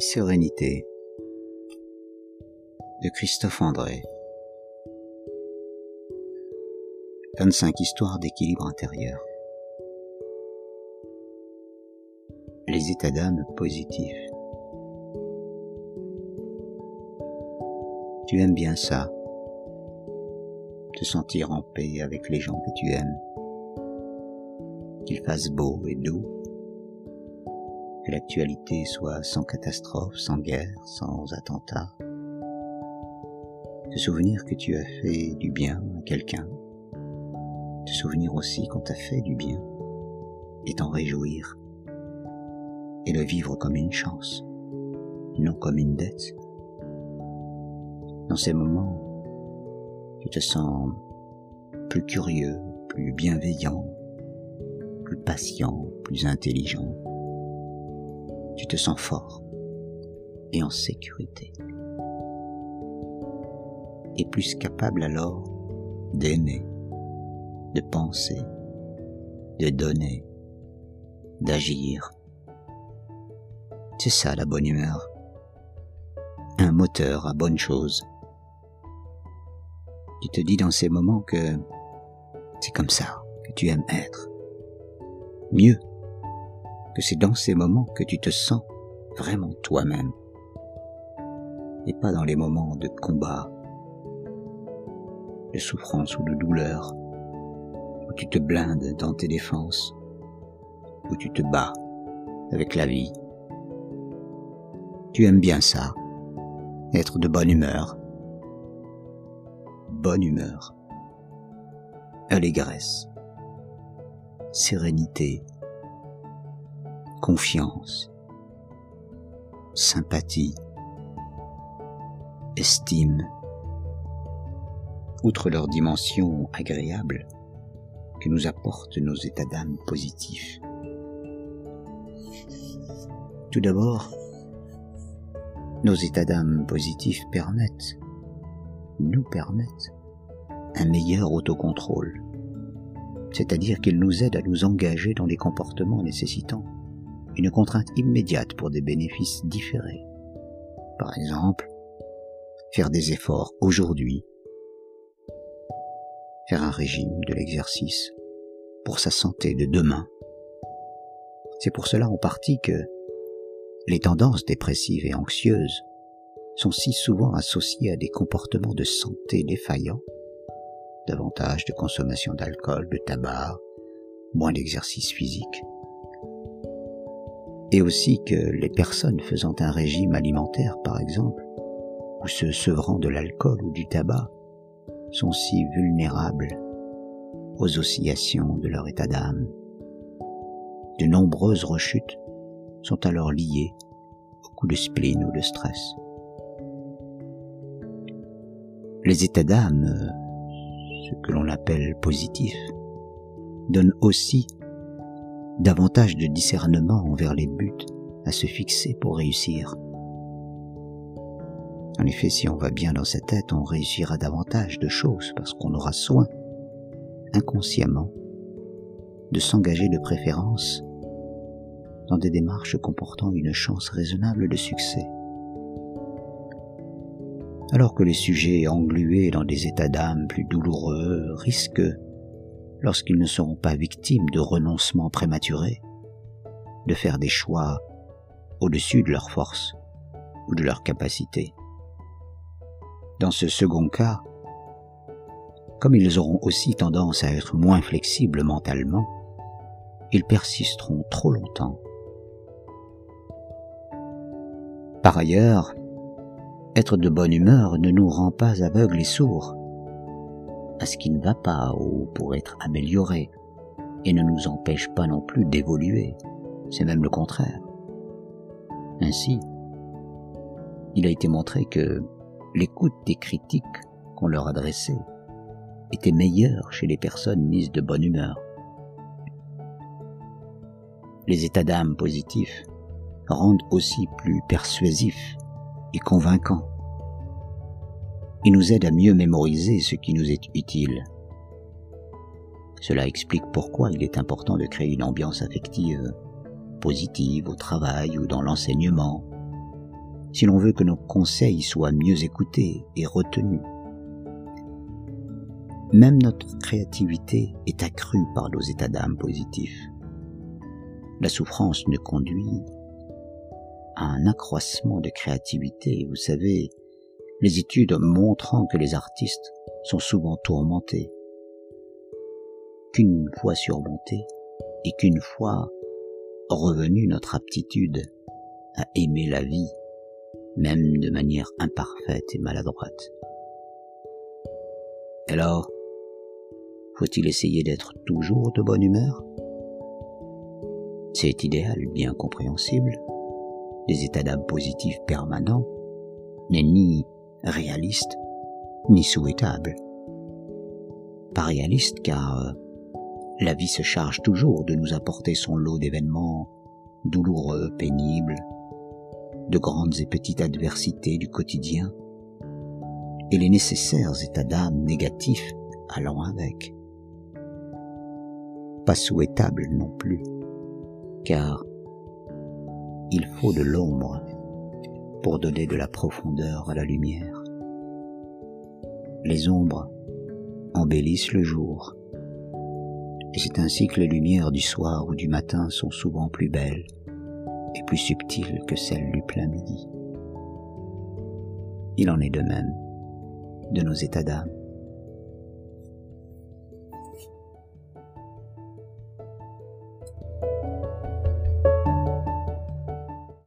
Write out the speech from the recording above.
Sérénité de Christophe André. 25 histoires d'équilibre intérieur. Les états d'âme positifs. Tu aimes bien ça. Te sentir en paix avec les gens que tu aimes. Qu'il fasse beau et doux l'actualité soit sans catastrophe, sans guerre, sans attentat. Te souvenir que tu as fait du bien à quelqu'un. Te souvenir aussi qu'on t'a fait du bien. Et t'en réjouir. Et le vivre comme une chance, non comme une dette. Dans ces moments, tu te sens plus curieux, plus bienveillant, plus patient, plus intelligent tu te sens fort et en sécurité. Et plus capable alors d'aimer, de penser, de donner, d'agir. C'est ça la bonne humeur. Un moteur à bonne chose. Tu te dis dans ces moments que c'est comme ça que tu aimes être. Mieux que c'est dans ces moments que tu te sens vraiment toi-même. Et pas dans les moments de combat, de souffrance ou de douleur, où tu te blindes dans tes défenses, où tu te bats avec la vie. Tu aimes bien ça, être de bonne humeur. Bonne humeur, allégresse, sérénité, confiance, sympathie, estime. Outre leur dimension agréable que nous apportent nos états d'âme positifs. Tout d'abord, nos états d'âme positifs permettent, nous permettent, un meilleur autocontrôle, c'est-à-dire qu'ils nous aident à nous engager dans les comportements nécessitant une contrainte immédiate pour des bénéfices différés. Par exemple, faire des efforts aujourd'hui, faire un régime de l'exercice pour sa santé de demain. C'est pour cela en partie que les tendances dépressives et anxieuses sont si souvent associées à des comportements de santé défaillants, davantage de consommation d'alcool, de tabac, moins d'exercice physique, et aussi que les personnes faisant un régime alimentaire, par exemple, ou se sevrant de l'alcool ou du tabac, sont si vulnérables aux oscillations de leur état d'âme. De nombreuses rechutes sont alors liées au coup de spleen ou de stress. Les états d'âme, ce que l'on appelle positifs, donnent aussi davantage de discernement envers les buts à se fixer pour réussir. En effet, si on va bien dans sa tête, on réussira davantage de choses parce qu'on aura soin, inconsciemment, de s'engager de préférence dans des démarches comportant une chance raisonnable de succès. Alors que les sujets englués dans des états d'âme plus douloureux risquent lorsqu'ils ne seront pas victimes de renoncements prématurés, de faire des choix au-dessus de leurs forces ou de leurs capacités. Dans ce second cas, comme ils auront aussi tendance à être moins flexibles mentalement, ils persisteront trop longtemps. Par ailleurs, être de bonne humeur ne nous rend pas aveugles et sourds à ce qui ne va pas ou pour être amélioré et ne nous empêche pas non plus d'évoluer. C'est même le contraire. Ainsi, il a été montré que l'écoute des critiques qu'on leur adressait était meilleure chez les personnes mises de bonne humeur. Les états d'âme positifs rendent aussi plus persuasifs et convaincants il nous aide à mieux mémoriser ce qui nous est utile. Cela explique pourquoi il est important de créer une ambiance affective positive au travail ou dans l'enseignement, si l'on veut que nos conseils soient mieux écoutés et retenus. Même notre créativité est accrue par nos états d'âme positifs. La souffrance ne conduit à un accroissement de créativité. Vous savez, les études montrant que les artistes sont souvent tourmentés, qu'une fois surmontés et qu'une fois revenue notre aptitude à aimer la vie, même de manière imparfaite et maladroite. Alors, faut-il essayer d'être toujours de bonne humeur? C'est idéal, bien compréhensible. Des états d'âme positifs permanents n'est ni réaliste ni souhaitable. Pas réaliste car euh, la vie se charge toujours de nous apporter son lot d'événements douloureux, pénibles, de grandes et petites adversités du quotidien, et les nécessaires états d'âme négatifs allant avec. Pas souhaitable non plus, car il faut de l'ombre pour donner de la profondeur à la lumière. Les ombres embellissent le jour, et c'est ainsi que les lumières du soir ou du matin sont souvent plus belles et plus subtiles que celles du plein midi. Il en est de même de nos états d'âme.